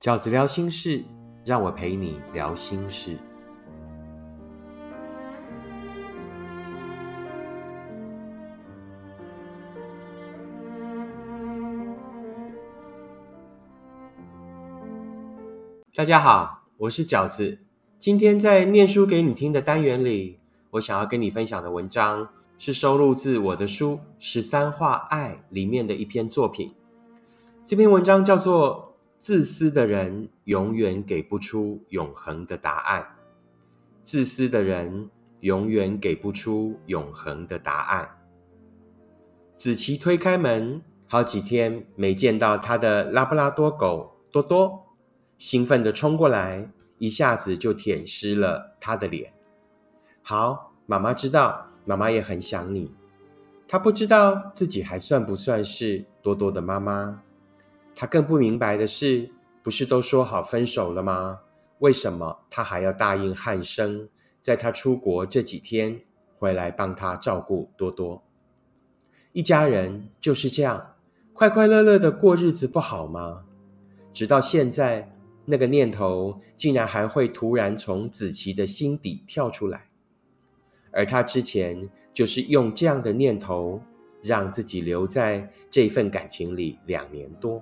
饺子聊心事，让我陪你聊心事。大家好，我是饺子。今天在念书给你听的单元里，我想要跟你分享的文章是收录自我的书《十三画爱》里面的一篇作品。这篇文章叫做《自私的人永远给不出永恒的答案》。自私的人永远给不出永恒的答案。子琪推开门，好几天没见到他的拉布拉多狗多多。兴奋的冲过来，一下子就舔湿了他的脸。好，妈妈知道，妈妈也很想你。她不知道自己还算不算是多多的妈妈。他更不明白的是，不是都说好分手了吗？为什么他还要答应汉生，在他出国这几天回来帮他照顾多多？一家人就是这样快快乐乐的过日子，不好吗？直到现在。那个念头竟然还会突然从子琪的心底跳出来，而他之前就是用这样的念头让自己留在这份感情里两年多。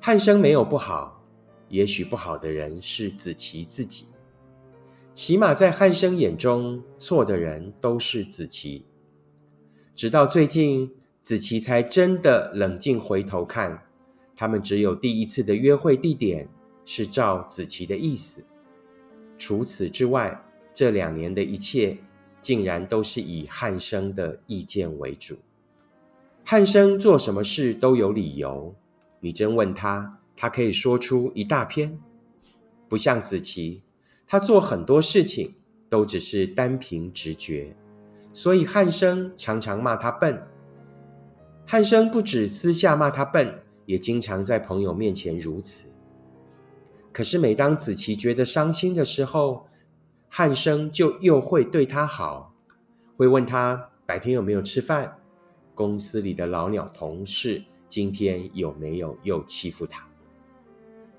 汉生没有不好，也许不好的人是子琪自己。起码在汉生眼中，错的人都是子琪。直到最近，子琪才真的冷静回头看。他们只有第一次的约会地点是照子琪的意思，除此之外，这两年的一切竟然都是以汉生的意见为主。汉生做什么事都有理由，你真问他，他可以说出一大篇。不像子琪，他做很多事情都只是单凭直觉，所以汉生常常骂他笨。汉生不止私下骂他笨。也经常在朋友面前如此。可是每当子琪觉得伤心的时候，汉生就又会对他好，会问他白天有没有吃饭，公司里的老鸟同事今天有没有又欺负他。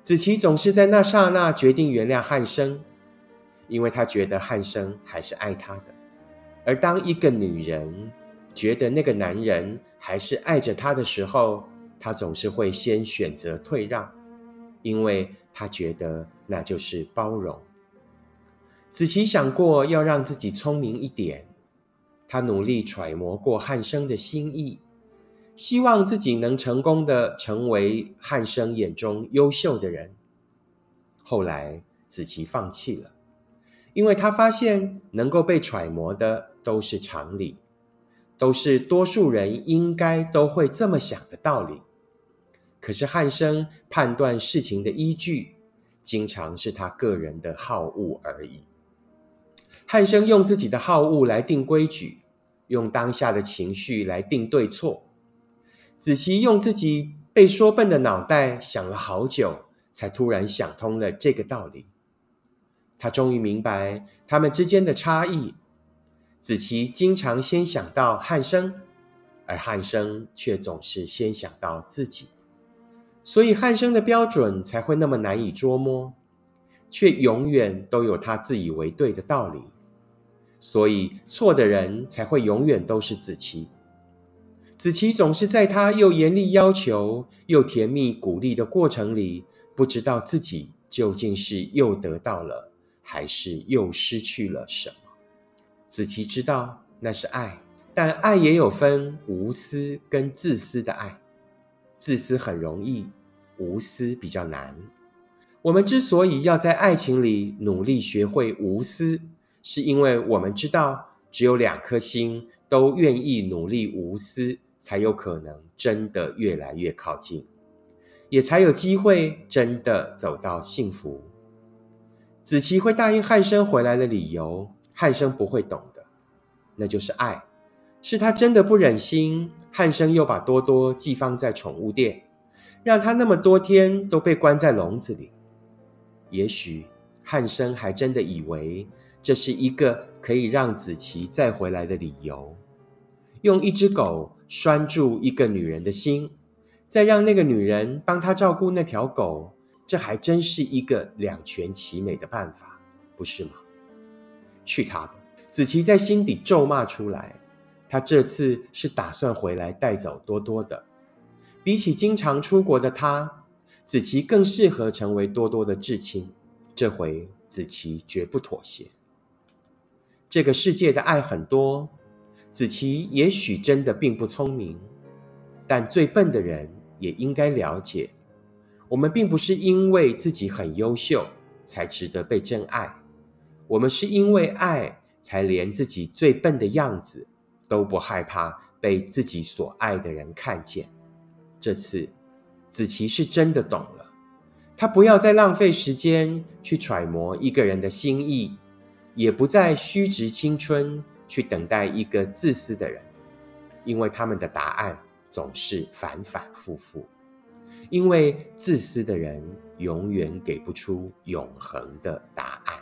子琪总是在那刹那决定原谅汉生，因为他觉得汉生还是爱他的。而当一个女人觉得那个男人还是爱着她的时候，她总是会先选择退让，因为她觉得那就是包容。子琪想过要让自己聪明一点，她努力揣摩过汉生的心意，希望自己能成功的成为汉生眼中优秀的人。后来，子琪放弃了，因为他发现能够被揣摩的都是常理，都是多数人应该都会这么想的道理。可是汉生判断事情的依据，经常是他个人的好恶而已。汉生用自己的好恶来定规矩，用当下的情绪来定对错。子琪用自己被说笨的脑袋想了好久，才突然想通了这个道理。他终于明白他们之间的差异。子琪经常先想到汉生，而汉生却总是先想到自己。所以汉生的标准才会那么难以捉摸，却永远都有他自以为对的道理。所以错的人才会永远都是子琪。子琪总是在他又严厉要求又甜蜜鼓励的过程里，不知道自己究竟是又得到了，还是又失去了什么。子琪知道那是爱，但爱也有分无私跟自私的爱。自私很容易，无私比较难。我们之所以要在爱情里努力学会无私，是因为我们知道，只有两颗心都愿意努力无私，才有可能真的越来越靠近，也才有机会真的走到幸福。子琪会答应汉生回来的理由，汉生不会懂的，那就是爱。是他真的不忍心，汉生又把多多寄放在宠物店，让他那么多天都被关在笼子里。也许汉生还真的以为这是一个可以让子琪再回来的理由，用一只狗拴住一个女人的心，再让那个女人帮他照顾那条狗，这还真是一个两全其美的办法，不是吗？去他的！子琪在心底咒骂出来。他这次是打算回来带走多多的。比起经常出国的他，子琪更适合成为多多的至亲。这回子琪绝不妥协。这个世界的爱很多，子琪也许真的并不聪明，但最笨的人也应该了解。我们并不是因为自己很优秀才值得被真爱，我们是因为爱才连自己最笨的样子都不害怕被自己所爱的人看见。这次子琪是真的懂了，他不要再浪费时间去揣摩一个人的心意，也不再虚掷青春去等待一个自私的人，因为他们的答案总是反反复复。因为自私的人永远给不出永恒的答案。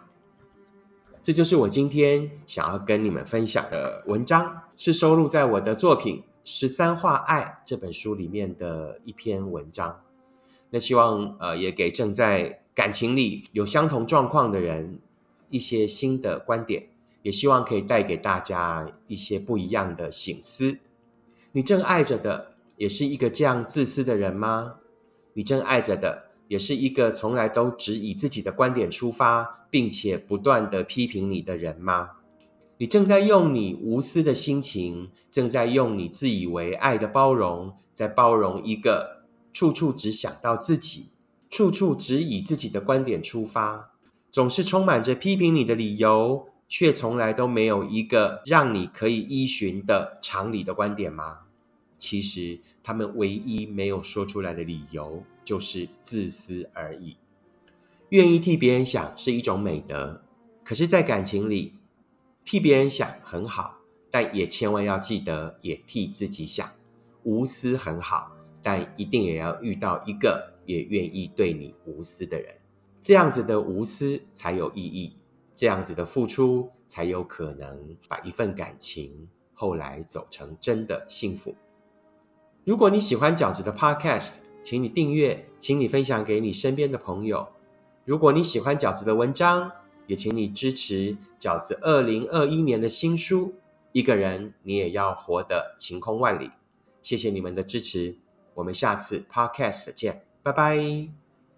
这就是我今天想要跟你们分享的文章，是收录在我的作品《十三画爱》这本书里面的一篇文章。那希望呃，也给正在感情里有相同状况的人一些新的观点，也希望可以带给大家一些不一样的醒思。你正爱着的，也是一个这样自私的人吗？你正爱着的，也是一个从来都只以自己的观点出发，并且不断的批评你的人吗？你正在用你无私的心情，正在用你自以为爱的包容，在包容一个处处只想到自己，处处只以自己的观点出发，总是充满着批评你的理由，却从来都没有一个让你可以依循的常理的观点吗？其实，他们唯一没有说出来的理由就是自私而已。愿意替别人想是一种美德，可是，在感情里，替别人想很好，但也千万要记得也替自己想。无私很好，但一定也要遇到一个也愿意对你无私的人，这样子的无私才有意义，这样子的付出才有可能把一份感情后来走成真的幸福。如果你喜欢饺子的 Podcast，请你订阅，请你分享给你身边的朋友。如果你喜欢饺子的文章，也请你支持饺子二零二一年的新书《一个人你也要活得晴空万里》。谢谢你们的支持，我们下次 Podcast 见，拜拜。